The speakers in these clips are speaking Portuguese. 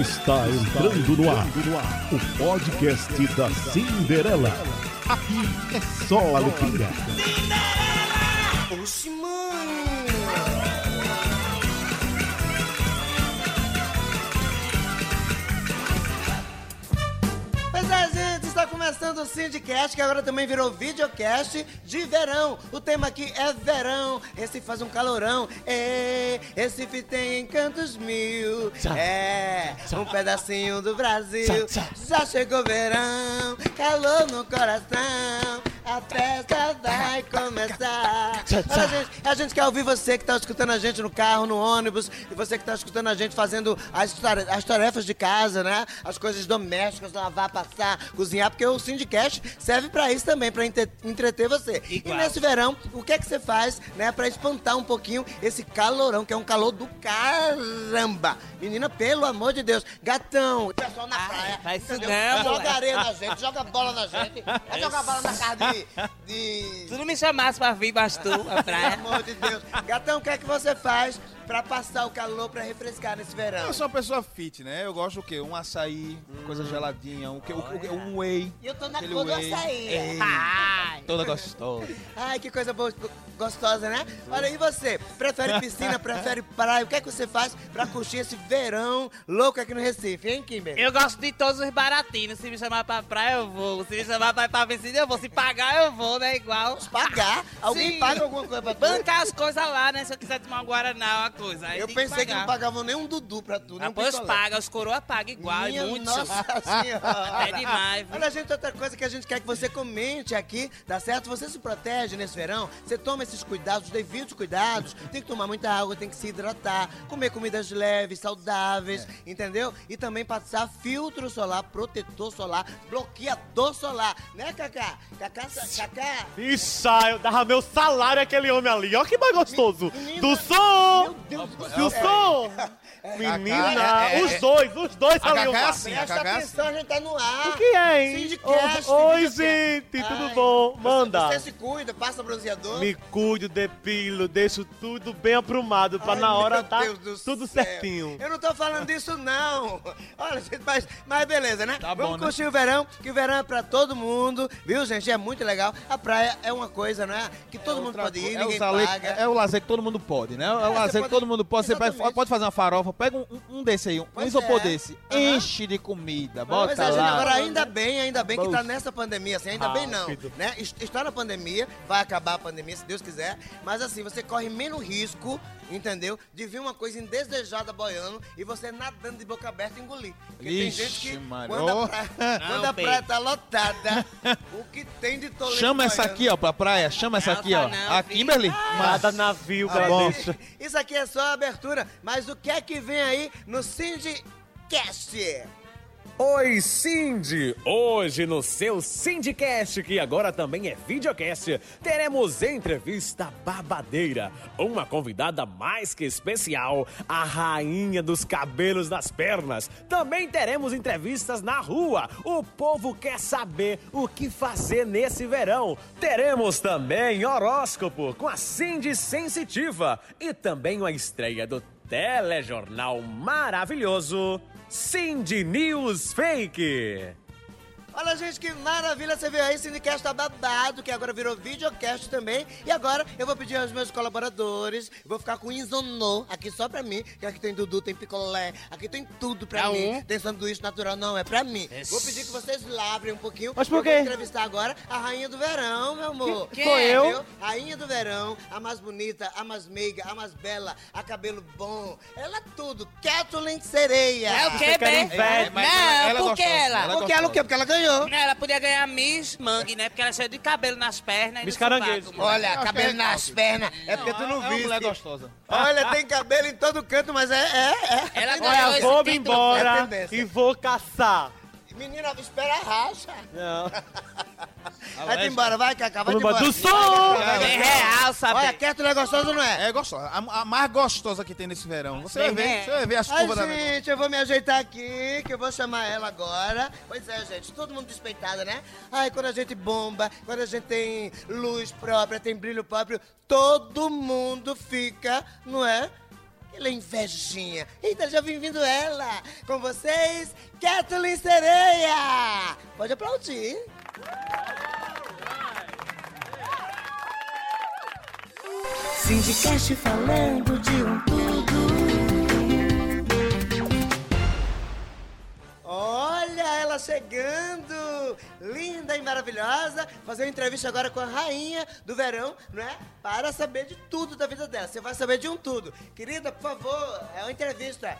Está entrando no ar o podcast da Cinderela. Aqui é só alegria. Oxi, começando o Syndicast, que agora também virou videocast de verão. O tema aqui é verão, esse faz um calorão. É, Recife tem encantos mil. É, um pedacinho do Brasil. Já chegou verão, calor no coração. A festa vai começar. Olha, gente, a gente quer ouvir você que está escutando a gente no carro, no ônibus, e você que está escutando a gente fazendo as, as tarefas de casa, né? As coisas domésticas, lavar, passar, cozinhar, porque o Syndicast serve para isso também, para entreter você. E nesse verão, o que é que você faz, né, para espantar um pouquinho esse calorão, que é um calor do caramba. Menina, pelo amor de Deus, gatão, o pessoal na praia, faz isso entendeu? não, joga moleque. areia na gente, joga bola na gente, vai jogar bola na casa de... de... Tu não me chamasse pra vir, mas tu, a Pelo praia. amor de Deus. Gatão, o que é que você faz pra passar o calor, pra refrescar nesse verão? Eu sou uma pessoa fit, né? Eu gosto o quê? Um açaí, coisa geladinha, um, quê? O- o- um whey. E eu tô na aquele cor do whey. açaí. É, Ai. toda gostosa. Ai, que coisa boa, gostosa, né? Olha, e você? Prefere piscina, prefere praia? O que é que você faz pra curtir esse verão louco aqui no Recife, hein, Kimber? Eu gosto de todos os baratinhos. Se me chamar pra praia, eu vou. Se me chamar pra ir pra piscina, eu vou. Se pagar, eu vou, né? Igual. Pagar? Alguém Sim. paga alguma coisa pra tu? Bancar as coisas lá, né? Se eu quiser tomar um Guaraná, uma coisa. Aí Eu pensei que, pagar. não pagavam nem um Dudu pra tu, nem um Depois picolé. paga, os coroa paga igual, Minha muitos. Nossa Senhora. É demais, viu? Olha, gente, outra coisa que a gente quer que você comente aqui, tá certo? Você se protege nesse verão, você toma esses cuidados, os devidos cuidados, tem que tomar muita água, tem que se hidratar, comer comidas leves, saudáveis, É. entendeu? E também passar filtro solar, protetor solar, bloqueador solar, né, Cacá? Cacá, Cacá? Ah, eu dava meu salário àquele homem ali. Ó que mais gostoso. Menina- Do som! Deus do Do céu. som! Menina, é, é, os é. dois, os dois A ali. Cacá é assim, a Presta Cacá é assim. atenção, a gente tá no ar. O que é, hein? Syndicast, Oi, gente, tudo Ai, bom? Manda. Você se cuida, passa bronzeador. Me cuido, depilo, deixo tudo bem aprumado pra Ai, na hora tá tudo céu. certinho. Eu não tô falando disso, não. Olha, gente, mas, mas beleza, né? Tá Vamos bom, né? curtir o verão, que o verão é pra todo mundo, viu, gente? É muito legal. A praia é uma coisa, né? Que todo mundo pode ir, é, ninguém o lazer, paga. é o lazer que todo mundo pode, né? É o lazer que todo mundo pode. Você pode, fazer uma farofa, pega um, um- desse aí, um Pois isopor é. desse, Aham. enche de comida, bota é, gente, lá. agora ainda bem, ainda bem que tá nessa pandemia, assim, ainda bem não, Rápido. né? Es- Está na pandemia, vai acabar a pandemia, se Deus quiser, mas assim, você corre menos risco, entendeu? De vir uma coisa indesejada boiando e você nadando de boca aberta e engolir. Porque tem Ixi, gente que, Maria. quando a praia, Não, quando a praia tá lotada, o que tem de tolete Chama essa boiando? aqui, ó, pra praia. Chama essa aqui, ó. não, A. Kimberly. Cada navio, Tá bom. deixa. Isso aqui é só a abertura, mas o que é que vem aí no Syndicast? Oi, Cindy! Hoje no seu Syndicast, que agora também é videocast, teremos entrevista babadeira. Uma convidada mais que especial, a rainha dos cabelos nas pernas. Também teremos entrevistas na rua. O povo quer saber o que fazer nesse verão. Teremos também horóscopo com a Cindy Sensitiva e também a estreia do telejornal maravilhoso Cindy News Fake. Olha, gente, que maravilha você veio aí, Cinecast tá babado, que agora virou videocast também. E agora eu vou pedir aos meus colaboradores, eu vou ficar com Isonô aqui só pra mim, que aqui tem Dudu, tem picolé, aqui tem tudo pra Pra mim. um. Tem sanduíche natural, não, é pra mim. Esse- Vou pedir que vocês lavrem um pouquinho. Mas por Eu quê? vou entrevistar agora a rainha do verão, meu amor. Que- Sou eu? Entendeu? Rainha do verão, a mais bonita, a mais meiga, a mais bela, a cabelo bom. Ela é tudo. Kathleen Sereia. É o quê, bem? mas Não, ela- ela é por que gostosa, ela? ela é Porque ela o quê? Porque ela ganhou. Não, ela podia ganhar Miss Mangue, né? Porque ela é cheia de cabelo nas pernas e Miss Caranguejo. Olha, acho cabelo é nas pernas. É porque tu não é viste. mulher gostosa. Olha, tem cabelo em todo canto, mas é. é, é. Ela é ganhou Olha, esse vou é embora tendência. e vou caçar. Menina, espera a racha. Não. Vai-te embora, vai, Cacá, vai embora. Do som! Vai, vai, vai. real, sabe? Olha, Kathleen é gostosa ou não é? É gostosa. A, a mais gostosa que tem nesse verão. Você vai ver, né? você vai ver as curvas da gente, eu vou me ajeitar aqui, que eu vou chamar ela agora. Pois é, gente, todo mundo despeitada, né? Ai, quando a gente bomba, quando a gente tem luz própria, tem brilho próprio, todo mundo fica, não é? Ele é invejinha. Eita, já vim vindo ela. Com vocês, Kathleen Sereia. Pode aplaudir. Sindicast falando de um tudo. Olha chegando! Linda e maravilhosa. Fazer uma entrevista agora com a rainha do verão, não é? Para saber de tudo da vida dela. Você vai saber de um tudo. Querida, por favor, é uma entrevista.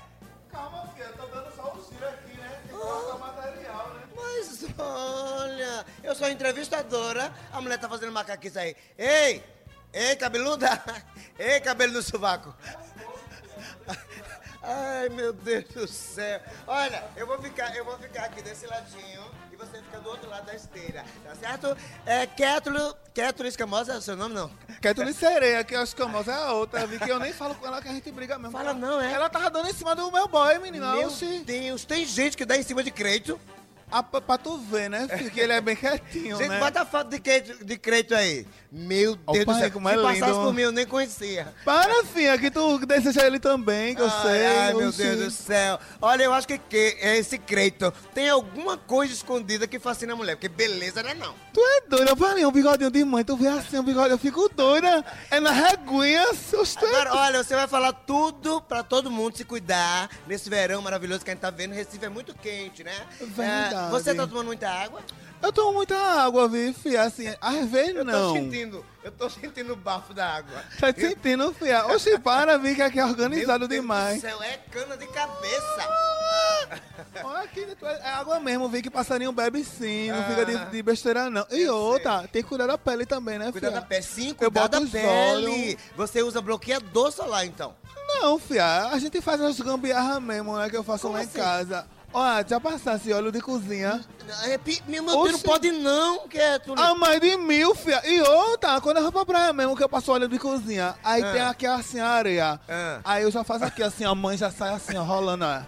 Calma, filha, tô dando só o giro aqui, né? Tem que colocar o material, né? Mas olha, eu sou entrevistadora. A mulher tá fazendo macaquice aí. Ei! Ei, cabeluda! Ei, cabelo no sovaco! Ai, meu Deus do céu. Olha, eu vou ficar, eu vou ficar aqui desse ladinho e você fica do outro lado da esteira, tá certo? É Kétulo, Kétulo Escamosa é o seu nome, não? Ketuli Sereia, que eu acho que a moça é a outra, vi que eu nem falo com ela que a gente briga mesmo. Fala não, é? Ela tava dando em cima do meu boy, menina. Meu. Deus, tem gente que dá em cima de Creito. Ah, pra, pra tu ver, né, filho, que ele é bem quietinho, Gente, né? bota a foto de Creito, de Creito aí. Meu Deus do pai, céu. como é Se passasse lindo. por mim, eu nem conhecia. Para, filha, que tu deseja ele também, que eu ai, sei. Ai, meu oxi. Deus do céu. Olha, eu acho que, que esse Creito tem alguma coisa escondida que fascina a mulher, porque beleza não é não. Tu é doida, Palinha, um bigodinho de mãe, tu vê assim, um bigode, eu fico doida. É na reguinha, é Agora, olha, você vai falar tudo pra todo mundo se cuidar nesse verão maravilhoso que a gente tá vendo. Recife é muito quente, né? Verdade. É, você tá tomando muita água? Eu tomo muita água, viu, filha? Assim, às vezes Eu não. tô sentindo, eu tô sentindo o bafo da água. Tá sentindo, filha? Oxi, para, vi que aqui é organizado Meu Deus demais. Do céu, é cana de cabeça. Olha aqui, é é água mesmo, vi que passarinho bebe sim, não Ah. fica de, de besteira não. E Eu outra, tem que cuidar da pele também, né, Cuidar filha? da pele. Sim, Eu cuidar da pele. olhos. Você usa bloqueador solar, então. Não, filha, a gente faz as gambiarras mesmo, né, que eu faço Como lá assim? em casa. Olha, já passasse óleo de cozinha. É, pi- meu Deus, não Oxi. pode não, Keto. A mais de mil, filha. E outra, quando eu vou pra praia mesmo, que eu passo óleo de cozinha, aí Ah. tem aqui assim a areia. Ah. Aí eu já faço aqui assim, a mãe já sai assim, ó, rolando, ó.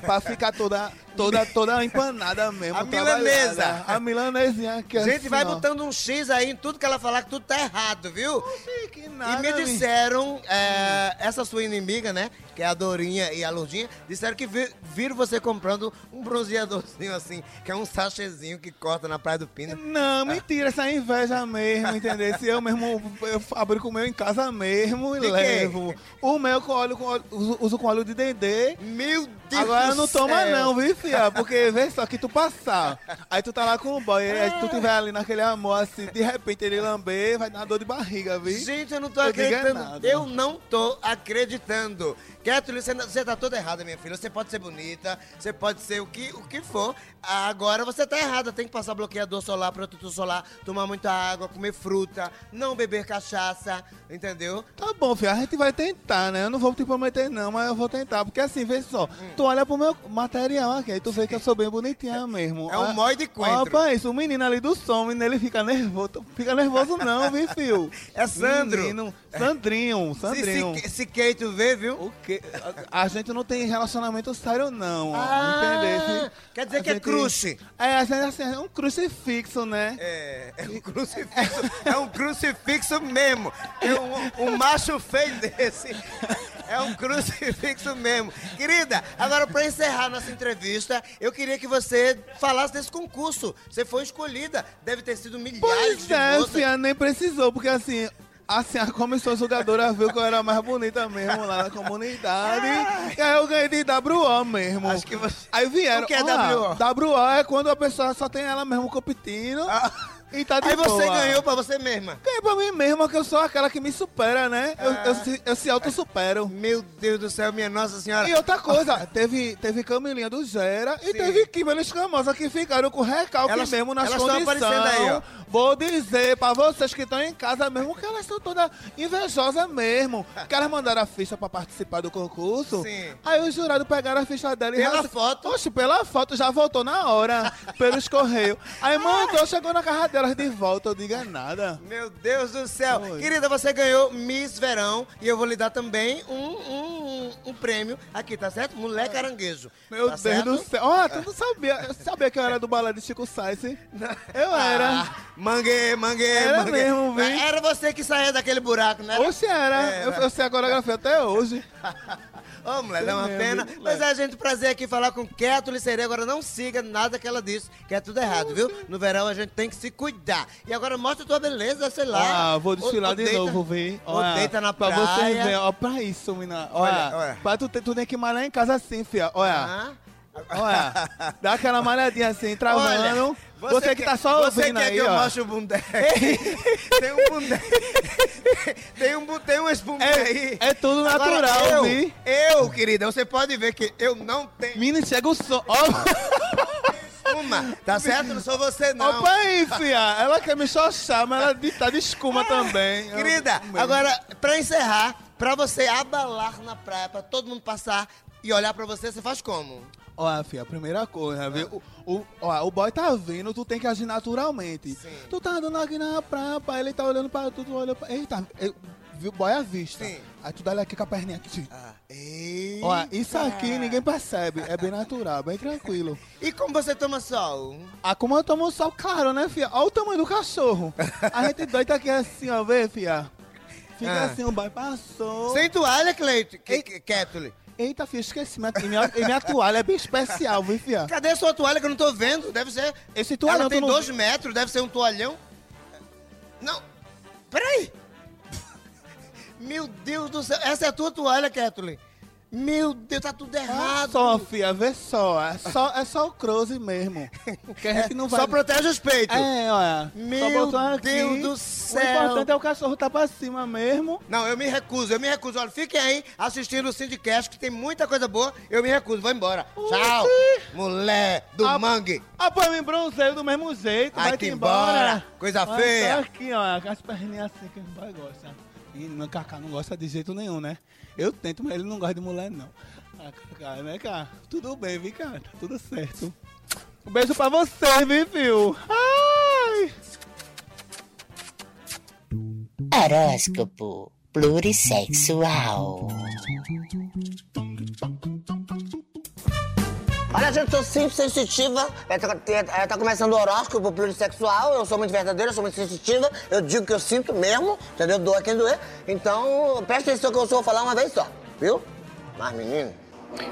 pra ficar toda, toda, toda empanada mesmo. A milanesa. A milanesinha aqui Gente, assim, vai ó. botando um X aí em tudo que ela falar que tudo tá errado, viu? Oxi, que E nada, me menino. disseram, é, essa sua inimiga, né? Que é a Dorinha e a Lourdinha, disseram que vi- viram você comprando um bronzeadorzinho assim, que é um sachêzinho que corta na Praia do Pino. Não, mentira, essa é inveja mesmo, entendeu? Se eu mesmo eu fabrico o meu em casa mesmo e De quê? levo. O meu com óleo, com óleo uso, uso com óleo de dendê. Meu Deus Agora não toma céu. não, viu, fia? Porque vê só que tu passar. Aí tu tá lá com o boy, aí tu tiver ali naquele amor assim, de repente ele lamber, vai dar dor de barriga, viu? Gente, eu não tô Eu é acreditando. Eu não tô acreditando. Kathleen, você, você tá toda errada, minha filha. Você pode ser bonita, você pode ser o que, o que for. Agora você tá errada. Tem que passar bloqueador solar, protetor solar, tomar muita água, comer fruta, não beber cachaça, entendeu? Tá bom, filha, a gente vai tentar, né? Eu não vou te prometer não, mas eu vou tentar. Porque assim, vê só, tu olha pro meu material aqui, aí tu vê que eu sou bem bonitinha mesmo. É um Ó, mói de coentro. Ó, rapaz, o menino ali do som, menino, ele fica nervoso. Fica nervoso não, viu, fio? É Sandro. Menino, Sandrinho, Se, Sandrinho. se, se Kate vê, viu? O quê? A, a gente não tem relacionamento sério, não. Ah, entendeu? quer dizer A que é gente- crush. É, a gente, assim, é um crucifixo, né? É, é um crucifixo. é um crucifixo mesmo. É um, um macho feio desse. É um crucifixo mesmo. Querida, agora pra encerrar nossa entrevista, eu queria que você falasse desse concurso. Você foi escolhida. Deve ter sido milhares Pois de é, moças. filha, nem precisou, porque assim, assim, a comissão jogadora viu que eu era mais bonita mesmo lá na comunidade. e aí eu ganhei de WO mesmo. Acho que você- Aí vieram. O que é ah, WO é quando a pessoa só tem ela mesmo competindo. E tá de Aí você boa. ganhou pra você mesma. Ganhei pra mim mesma, que eu sou aquela que me supera, né? Eu, Ah. eu, se- eu se auto-supero. Meu Deus do céu, minha Nossa Senhora. E outra coisa, teve, teve Camilinha do Gera e Sim. teve Kimberly Escamosa que ficaram com recalque Elas- mesmo nas elas condições. aparecendo aí, ó. Vou dizer pra vocês que estão em casa mesmo que elas são todas invejosas mesmo. Que elas mandaram a ficha pra participar do concurso. Sim. Aí os jurados pegaram a ficha dela e Pela foto? Oxe, pela foto, já voltou na hora, pelos correios. Aí mandou, chegou na casa dela, quero de volta, eu diga nada. Meu Deus do céu. Oi. Querida, você ganhou Miss Verão e eu vou lhe dar também um, um, um prêmio aqui, tá certo? Mulher caranguejo. Meu tá Deus certo? do céu. Ó, tu não sabia. Eu sabia que eu era do balé de Chico Sainz, hein? Eu era. Ah, mangue, mangue, Era mangue. mesmo. Era você que saía daquele buraco, né? Oxe, era. É, eu, eu sei a coreografia até hoje. Ô, mulher, dá uma pena. Mas é, gente, prazer aqui falar com Keto Liceira. Agora não siga nada que ela disse, que é tudo errado, viu? No verão a gente tem que se cuidar. E agora mostra tua beleza, sei lá. Ah, vou desfilar de deita- novo, vem. Ou deita na pra praia. você ver, ó, pra isso, menina. Olha, Olha, olha. Pra tu, ter, tu tem que malhar em casa assim, fia. Olha, Ah. olha. Dá aquela malhadinha assim, travando. Olha, você, que tá só Você ouvindo quer aí, que eu ó. mostre o bundé? tem um bundé. tem, um, tem uma espuma aí. É, é tudo Agora, natural, eu, vi. eu, querida, você pode ver que eu não tenho Menina, chega o som. Ó, espuma, tá certo? Não sou você, não. Opa aí, fia. Ela quer me xoxar, mas ela tá de escuma também. Eu- Querida, mesmo. agora, pra encerrar, pra você abalar na praia, pra todo mundo passar e olhar pra você, você faz como? Olha, filha, a primeira coisa, viu? O, o, ó, o boy tá vindo, tu tem que agir naturalmente. Sim. Tu tá andando aqui na praia, ele tá olhando pra tu, tu olha pra... Eita, eu, viu, boy à vista. Sim. Aí tu dá aqui com a perninha aqui. Ah, eita. Ó, isso aqui ninguém percebe, é bem natural, bem tranquilo. E como você toma sol? Ah, como eu tomo sol, claro, né, filha? Olha o tamanho do cachorro. A gente doida aqui assim, ó, vê, filha? Fica Ah. assim, o boy passou. Sem toalha, Cleito? Ketuli? Eita, filha, esqueci. Minha, e minha, minha toalha é bem especial, viu, filha? Cadê a sua toalha que eu não tô vendo? Deve ser. Esse toalhão Ela tem não dois metros, deve ser um toalhão. Não. Peraí. Meu Deus do céu. Essa é a tua toalha, Ketuli. Meu Deus, tá tudo Ah, errado. só, filha, vê só. É só, é só o close mesmo. Que a gente não vai. Só protege os peitos. É, olha. Meu só botou aqui. Deus do O céu. importante é o cachorro tá pra cima mesmo. Não, eu me recuso, eu me recuso. Olha, fiquem aí assistindo o Syndicast, que tem muita coisa boa. Eu me recuso, vou embora. Tchau. Mulher do Ah, mangue. Ah, pô, me bronzeio do mesmo jeito. Vai Vai-te te embora. embora, coisa Vai feia. tá aqui, ó. Com as perninhas assim que o pai gosta. Meu Cacá não gosta de jeito nenhum, né? Eu tento, mas ele não gosta de mulher, não. Ah, Cacá, né, cara? Tudo bem, viu, cara? Tá tudo certo. Um beijo pra você, viu, filho? Ai! Horóscopo plurissexual. Olha, gente, sou simples, sensitiva. É, tá, é, tá começando o horóscopo plurissexual. Eu sou muito verdadeira, eu sou muito sensitiva. Eu digo que eu sinto mesmo, entendeu? Doa quem doer. Então, presta atenção que eu só vou falar uma vez só, viu? Mas, menino,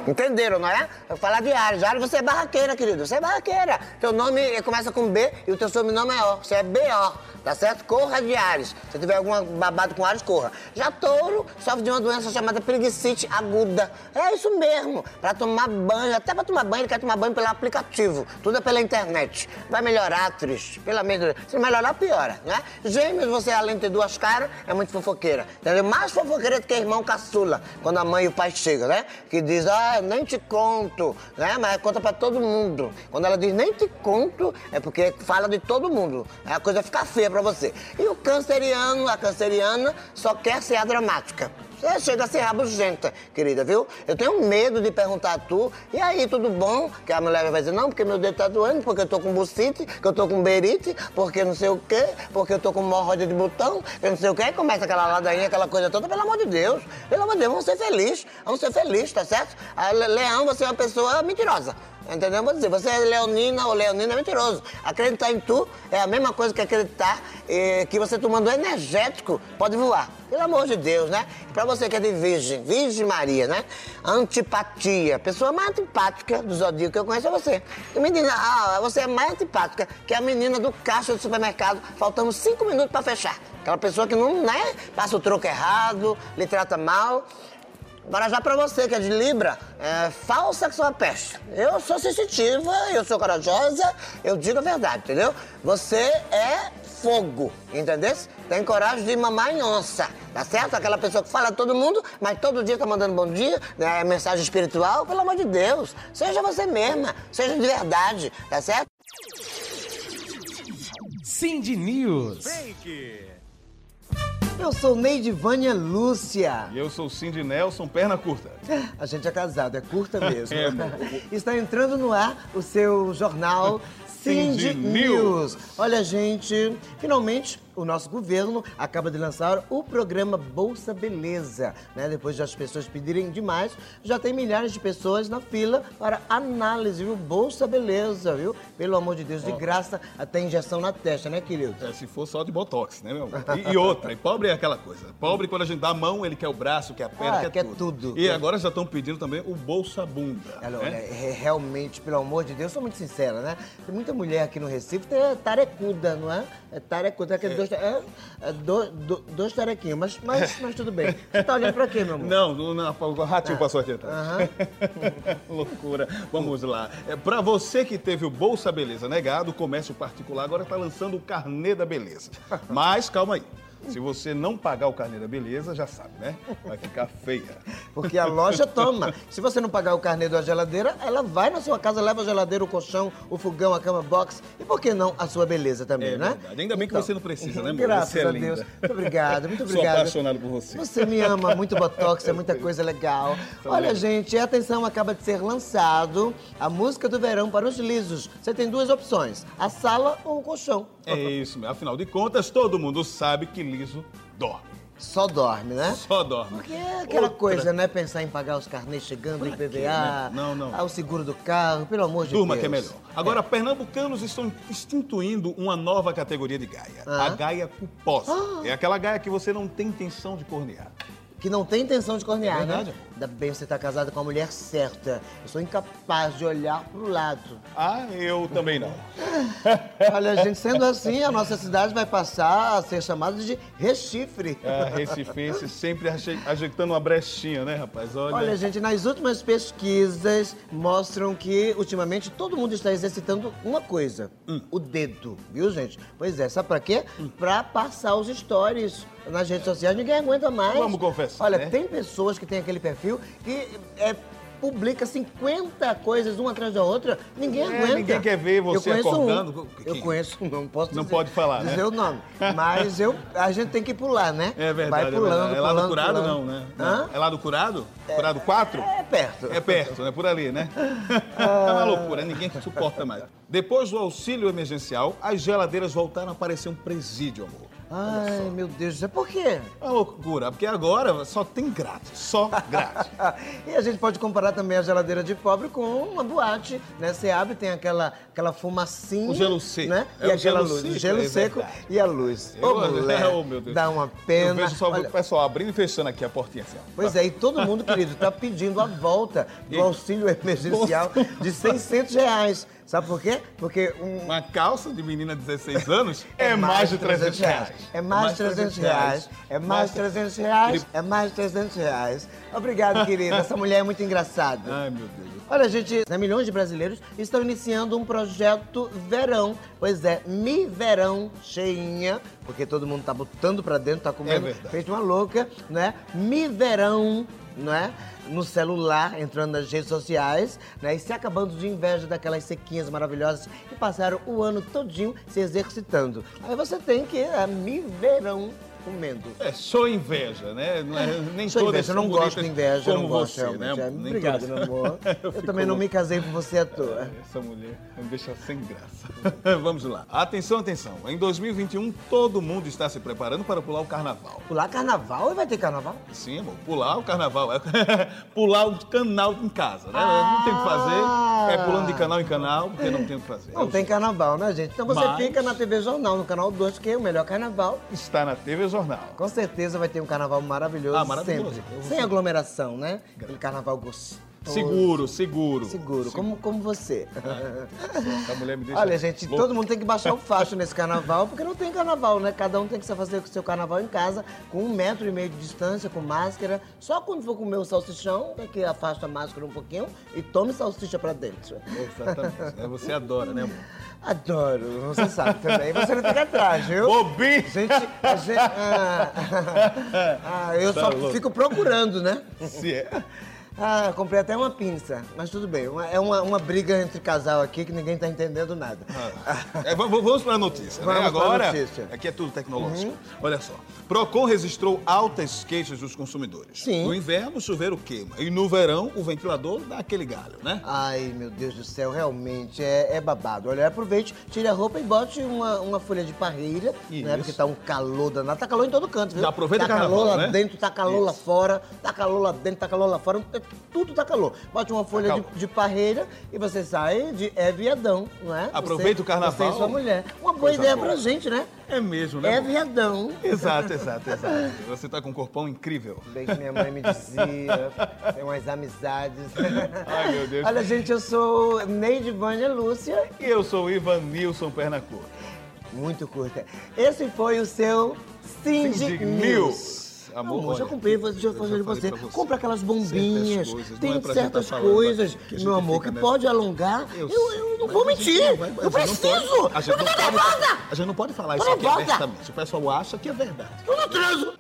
entenderam, não é? Eu falar de Ares. Ares, você é barraqueira, querido. Você é barraqueira. Teu nome começa com B e o teu sobrenome é O. Você é B.O. Tá certo? Corra de Ares. Se tiver algum babado com Ares, corra. Já touro sofre de uma doença chamada preguicite aguda. É isso mesmo. Pra tomar banho, até pra tomar banho, ele quer tomar banho pelo aplicativo. Tudo é pela internet. Vai melhorar, triste. De Deus. Se melhorar, piora, né? Gêmeos, você além de ter duas caras, é muito fofoqueira. Entendeu? Mais fofoqueira do que irmão caçula. Quando a mãe e o pai chegam, né? Que diz, ah, nem te conto, né? Mas conta pra todo mundo. Quando ela diz nem te conto, é porque fala de todo mundo. A coisa fica feia pra você. E o canceriano, a canceriana, só quer ser a dramática. Você chega a ser rabugenta, querida, viu? Eu tenho medo de perguntar a tu, e aí, tudo bom? Que a mulher vai dizer, não, porque meu dedo tá doendo, porque eu tô com bucite, que eu tô com berite, porque não sei o quê, porque eu tô com hemorroida de botão, eu não sei o quê. Aí começa aquela ladainha, aquela coisa toda, pelo amor de Deus. Pelo amor de Deus, vamos ser felizes, vamos ser felizes, tá certo? Leão, você é uma pessoa mentirosa. Entendeu? Vou dizer, você é leonina ou leonina é mentiroso. Acreditar em tu é a mesma coisa que acreditar eh, que você tomando energético pode voar. Pelo amor de Deus, né? Pra você que é de virgem, Virgem Maria, né? Antipatia. Pessoa mais antipática do zodíaco que eu conheço é você. E menina, ah, você é mais antipática que a menina do caixa do supermercado, faltando cinco minutos pra fechar. Aquela pessoa que não, né? Passa o troco errado, lhe trata mal. Agora já pra você que é de Libra, é, falsa que sou a peste. Eu sou sensitiva, eu sou corajosa, eu digo a verdade, entendeu? Você é fogo, entendeu? Tem coragem de mamar em onça, tá certo? Aquela pessoa que fala a todo mundo, mas todo dia tá mandando bom dia, né, mensagem espiritual, pelo amor de Deus. Seja você mesma, seja de verdade, tá certo? Cindy News. Eu sou Neidivânia Lúcia. E eu sou Cindy Nelson, perna curta. A gente é casado, é curta mesmo. É. Está entrando no ar o seu jornal Cindy Cindy News. News. Olha, gente, finalmente o nosso governo acaba de lançar o programa Bolsa Beleza. Né? Depois de as pessoas pedirem demais, já tem milhares de pessoas na fila para análise, viu? Bolsa Beleza, viu? Pelo amor de Deus, de graça, até injeção na testa, né, querido? É, se for só de botox, né, meu amor? E, e outra, e pobre é aquela coisa. Pobre, quando a gente dá a mão, ele quer o braço, quer a perna, Ah, quer, quer tudo. tudo. E agora já estão pedindo também o Bolsa Bunda. Olha, né? olha, é, realmente, pelo amor de Deus, eu sou muito sincera, né? Tem muita mulher aqui no Recife é tarecuda, não é? É tarecuda, aqueles dois, é, é do- do- dois tarequinhos, mas, mas, mas tudo bem. Você tá olhando pra quê, meu amor? Não, não, o ratinho passou aqui atrás. Aham. Loucura. Vamos lá. É, para você que teve o Bolsa Beleza negado, o comércio particular agora está lançando o Carnê da Beleza. Mas calma aí. Se você não pagar o Carnê da Beleza, já sabe, né? Vai ficar feia. Porque a loja toma. Se você não pagar o carnê da geladeira, ela vai na sua casa, leva a geladeira, o colchão, o fogão, a cama box e por que não a sua beleza também, É né? verdade. Ainda bem que você não precisa, né, amor? Graças Você é a linda. Deus. Muito obrigado, muito Sou obrigado. apaixonado por você. Você me ama, muito botox, é muita coisa legal. Olha, gente, atenção, acaba de ser lançado a música do verão para os lisos. Você tem duas opções, a sala ou o colchão. É isso. Afinal de contas, todo mundo sabe que liso dorme. Só dorme, né? Só dorme. Porque é aquela Outra. coisa, né? Pensar em pagar os carnês chegando, quê, IPVA, né? Não, não. ah, o seguro do carro, pelo amor de Turma Deus. que é melhor. Agora, pernambucanos estão instituindo uma nova categoria de gaia. Ah. A gaia culposa. É aquela gaia que você não tem intenção de cornear. Que não tem intenção de cornear, É verdade, né? Ainda bem que você tá casado com a mulher certa. Eu sou incapaz de olhar pro lado. Ah, eu também não. Olha, gente, sendo assim, a nossa cidade vai passar a ser chamada de Rechifre. A Recifense sempre aje- ajeitando uma brechinha, né, rapaz? Olha. Olha, gente, nas últimas pesquisas mostram que ultimamente todo mundo está exercitando uma coisa: Hum. o dedo, viu, gente? Pois é, sabe pra quê? Pra passar os stories nas redes sociais. Ninguém aguenta mais. Vamos confessar, Olha, né? tem pessoas que têm aquele perfil que é, publica 50 coisas uma atrás da outra. Ninguém É, aguenta. ninguém quer ver você eu acordando. Um. Eu conheço um, não posso Não dizer, pode falar, né? dizer o nome. Mas eu, a gente tem que pular, né? É verdade. Vai é pulando, verdade. É lá pulando, do curado, pulando. não, né? Hã? É lá do curado? Curado 4? É perto. É perto, né? Por ali, né? É uma loucura, ninguém suporta mais. Depois do auxílio emergencial, as geladeiras voltaram a parecer um presídio, amor. Ai, meu Deus do céu, por quê? É loucura, porque agora só tem grátis, só grátis. e a gente pode comparar também a geladeira de pobre com uma boate, né? Você abre, tem aquela, aquela fumacinha. O gelo seco. Né? É e o aquela gelo luz. seco, o gelo é seco e a luz. Ô, Eu- mulher, oh, meu Deus. dá uma Eu pena. vejo só Olha, o pessoal abrindo e fechando aqui a portinha assim, ó. Pois é, e todo mundo, querido, tá pedindo a volta do auxílio emergencial de 600 reais. Sabe por quê? Porque um, Uma calça de menina de 16 anos é, mais de 300 reais. É mais de 300 reais. É mais de 300 reais. É mais de 300 reais. Obrigado, querida. Essa mulher é muito engraçada. Ai, meu Deus. Olha, gente, né, milhões de brasileiros estão iniciando um projeto verão. Pois é, Mi Verão cheinha, porque todo mundo tá botando pra dentro, tá comendo, É verdade. feito uma louca, né? Mi Verão, né? No celular, entrando nas redes sociais, né? E se acabando de inveja daquelas sequinhas maravilhosas que passaram o ano todinho se exercitando. Aí você tem que é, Mi Verão comendo. É só inveja, né? Não é, nem Sou todas inveja, eu não gosto de inveja, eu como não gosto você, realmente. né? É, Nem Obrigado, meu amor. Eu, fico também não me casei por você à toa. Essa mulher me deixa sem graça. Vamos lá. Atenção, atenção. Em 2021, todo mundo está se preparando para pular o carnaval. Pular carnaval e vai ter carnaval? Sim, amor. Pular o carnaval. É pular o canal em casa, né? Não tem o que fazer. É pulando de canal em canal, porque não tem o que fazer. Não tem carnaval, né, gente? Então você Mas- fica na TV Jornal, no canal 2, que é o melhor carnaval. Está na TV Jornal. Com certeza vai ter um carnaval maravilhoso, Ah, maravilhoso. sempre. Sem aglomeração, né? Aquele carnaval gostoso. Seguro, seguro. Seguro, como, como você. Essa mulher me deixa Olha, gente, louco. todo mundo tem que baixar o facho nesse carnaval, porque não tem carnaval, né? Cada um tem que fazer o seu carnaval em casa, com um metro e meio de distância, com máscara. Só quando for comer o salsichão, é que afasta a máscara um pouquinho e tome salsicha pra dentro. Exatamente. É, Você adora, né, amor? Adoro, você sabe também. Você não fica atrás, viu? Bobinho! Gente, a gente. Ah, ah, eu Tá só louco. fico procurando, né? Se é. Ah, comprei até uma pinça, mas tudo bem. Uma- é uma, uma briga entre casal aqui que ninguém tá entendendo nada. É, v- v- vamos para a notícia, Vamos né? Agora, notícia. aqui é tudo tecnológico. Olha só. Procon registrou altas queixas dos consumidores. Sim. No inverno, o chuveiro queima. E no verão, o ventilador dá aquele galho, né? Ai, meu Deus do céu, realmente é, é babado. Olha, aproveite, tire a roupa e bote uma, uma folha de parreira, Isso. né? Porque tá um calor danado. Tá calor em todo canto, viu? Já aproveita Tá carnaval, calor lá né? dentro, tá calor lá Isso. fora, tá calor lá dentro, tá calor lá fora. É- Tudo tá calor. Bote uma folha de, de parreira e você sai de é viadão, não é? Aproveita Você- o carnaval. Você e sua mulher. Uma boa ideia boa. pra gente, né? É mesmo, né? É viadão. Exato, exato, exato. Você tá com um corpão incrível. Bem que minha mãe me dizia, tem umas amizades. Ai, meu Deus. Olha, gente, eu sou Neide Vânia Lúcia. E eu sou o Ivan Nilson Pernacur. Muito curta. Esse foi o seu Cindy, Cindy News. News. Amor, Amor, já comprei, deixa eu eu fazer de já falei você. você. Compra aquelas bombinhas. Certas coisas, não Tem é certas tá falando coisas, meu amor, que né? pode alongar. Eu, eu não vou mentir. não vai- eu não preciso. pode- A gente, eu não pode, nervosa. a gente não pode falar isso aqui abertamente. O pessoal acha que é verdade. Eu não transo.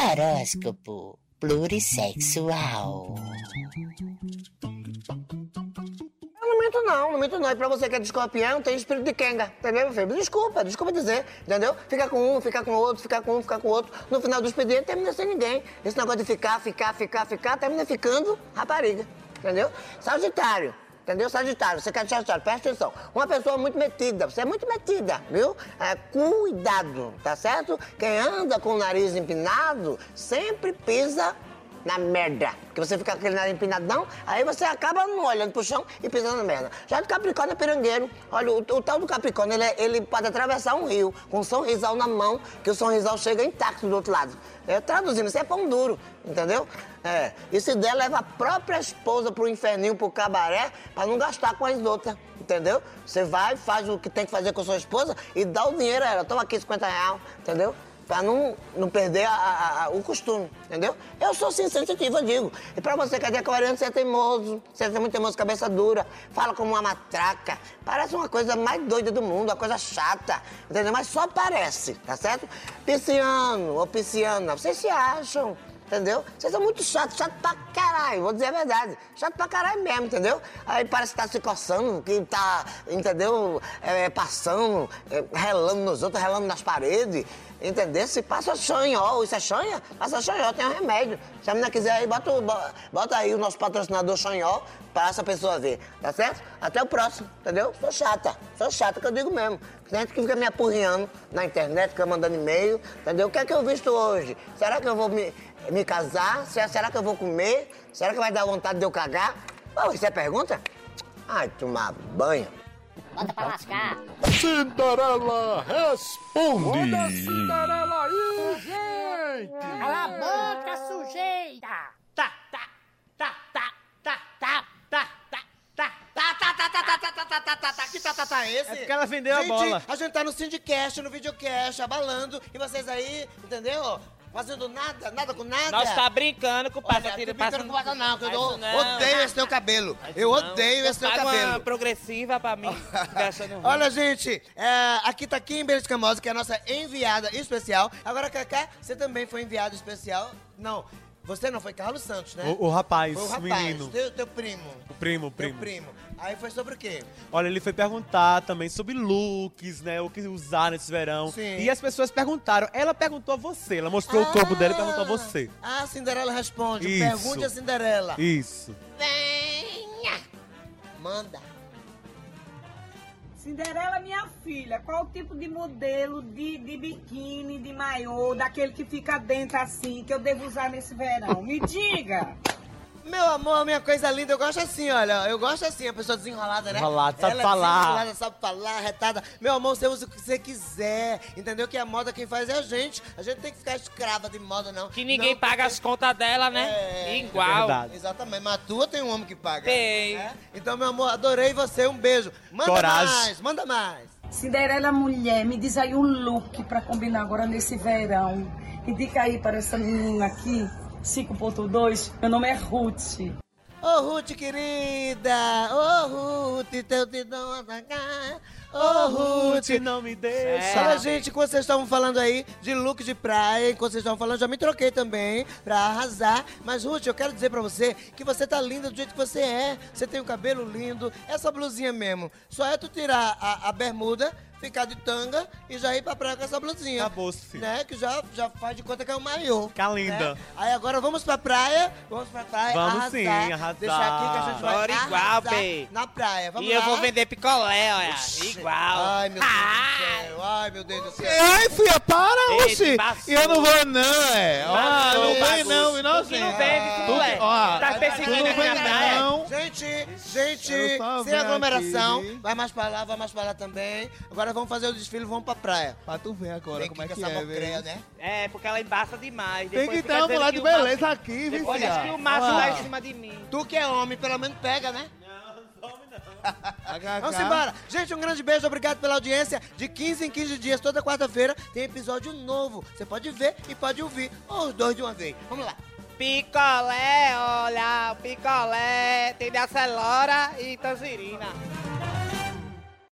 Horóscopo plurissexual. Minto não, não minto não. E pra você que é de escorpião, tem espírito de Kenga, entendeu, meu filho? Desculpa, desculpa dizer, entendeu? Fica com um, fica com outro, fica com um, fica com outro. No final do expediente, termina sem ninguém. Esse negócio de ficar, ficar, ficar, ficar, termina ficando rapariga, entendeu? Sagitário. Entendeu? Sagitário, você quer de Sagitário, presta atenção. Uma pessoa muito metida, você é muito metida, viu? É, cuidado, tá certo? Quem anda com o nariz empinado sempre pisa na merda. Porque você fica aquele nariz empinadão, aí você acaba não olhando pro chão e pisando na merda. Já do Capricórnio é pirangueiro. Olha, o, o tal do Capricórnio, ele, é- ele pode atravessar um rio com um sorrisal na mão, que o sorrisal chega intacto do outro lado. É, traduzindo, isso é pão duro, entendeu? É. E se der, leva a própria esposa pro inferninho, pro cabaré, pra não gastar com as outras. Entendeu? Você vai, faz o que tem que fazer com a sua esposa e dá o dinheiro a ela. Toma aqui 50 reais, entendeu? Pra não, não perder a- a- a- o costume, entendeu? Eu sou sim sensitiva, digo. E pra você que é de você é teimoso, você é muito teimoso, cabeça dura, fala como uma matraca. Parece uma coisa mais doida do mundo, uma coisa chata, entendeu? Mas só parece, tá certo? Pisciano ou pisciana, vocês se acham. Entendeu? Vocês são muito chatos, chato pra caralho, vou dizer a verdade. Chato pra caralho mesmo, entendeu? Aí parece que tá se coçando, que tá, entendeu? É, passando, é, relando nos outros, relando nas paredes. Entendeu? Se passa xanhol, isso é xanha? Passa xanhol, tem um remédio. Se a menina quiser aí, bota, bota aí o nosso patrocinador xanhol pra essa pessoa ver, tá certo? Até o próximo, entendeu? Sou chata, sou chata que eu digo mesmo. Tem gente que fica me apurriando na internet, fica mandando e-mail, entendeu? O que é que eu visto hoje? Será que eu vou me, me casar? Se- Será que eu vou comer? Será que vai dar vontade de eu cagar? Oh, isso é pergunta? Ai, tomar banho. Bota pra lascar. Cinderela responde. Olha a Cinderela aí, gente. Cala a boca, sujeita. Tá, tá, tá, tá, tá, tá, tá, tá. tá, tá, tá, esse? É porque ela vendeu gente, a bola. A gente tá no Sindicast, no Videocast, abalando, e vocês aí, entendeu? Fazendo nada, nada com nada. Nós tá brincando com o Olha, passa tô tira brincando com passa não, que eu não. odeio esse teu cabelo. Eu não. odeio esse teu Paga uma cabelo. progressiva pra mim. gastando. Olha, gente, é, aqui tá Kimberly Escamosa, que é a nossa enviada especial. Agora, Cacá, você também foi enviado especial. Não, você não foi Carlos Santos, né? O, o rapaz, foi o o rapaz, menino. Teu, teu primo. O primo, o Teu primo. primo. Aí foi sobre o quê? Olha, ele foi perguntar também sobre looks, né? O que usar nesse verão. Sim. E as pessoas perguntaram. Ela perguntou a você. Ela mostrou o corpo dela e perguntou a você. Ah, a Cinderela responde. Isso. Pergunte a Cinderela. Isso. Venha! Manda. Cinderela, minha filha, qual o tipo de modelo de, de biquíni, de maiô, daquele que fica dentro assim, que eu devo usar nesse verão? Me diga! Meu amor, minha coisa linda, eu gosto assim, olha. Eu gosto assim, a pessoa desenrolada, né? Desenrolada, sabe Ela falar. É desenrolada, sabe falar, retada. Meu amor, você usa o que você quiser. Entendeu? Que a moda quem faz é a gente. A gente tem que ficar escrava de moda, não. Que ninguém Não, paga as contas dela, né? É, Igual. verdade. Exatamente, mas a tua tem um homem que paga. Tem. É? Então, meu amor, adorei você. Um beijo. Manda Coragem. mais, manda mais. Cinderela, mulher, me diz aí um look pra combinar agora nesse verão. Indica aí para essa menina aqui, 5.2. Meu nome é Ruth. Ô, Ruth, querida! Ô, Ruth, teu te dou atacar. Ô, Ruth, não me deixa. Olha, gente, enquanto vocês estavam falando aí de look de praia, enquanto vocês estavam falando, já me troquei também pra arrasar. Mas, Ruth, eu quero dizer pra você que você tá linda do jeito que você é. Você tem um cabelo lindo, essa blusinha mesmo. Só é tu tirar a, a bermuda, ficar de tanga e já ir pra praia com essa blusinha. Acabou-se. Né? Que já, já faz de conta que é o maiô. Fica linda. né? Aí agora vamos pra praia, vamos pra praia, Vamos arrasar. sim, arrasar. Deixa aqui que a gente vai Bora igual, bê. na praia. Vamos e lá? eu vou vender picolé, olha. Oxi. Igual. Ai, meu Deus do céu. Ai, meu Deus do céu. Ai, filha, para, oxi! E eu não vou, não, é. Ah, não vem, bagunça. não, inocente. Que não vende, tu, que- ó, Tá perseguindo aqui na praia? Gente, gente, sem aglomeração. aqui. Vai mais pra lá, vai mais pra lá também. Agora vamos fazer o desfile, vamos pra praia. Pra tu ver agora Vem como é que é, mocreia, velho. né? É, porque ela embaça demais. Tem que ter uma mulher que de o macho- beleza aqui, viu, diz que o macho tá em cima de mim. Tu que é homem, pelo menos pega, né? Vamos embora. Gente, um grande beijo, obrigado pela audiência. De 15 em 15 dias, toda quarta-feira, tem episódio novo. Você pode ver e pode ouvir. Ou os dois de uma vez. Vamos lá. Picolé, olha, o picolé. Tem de acelora e tangerina.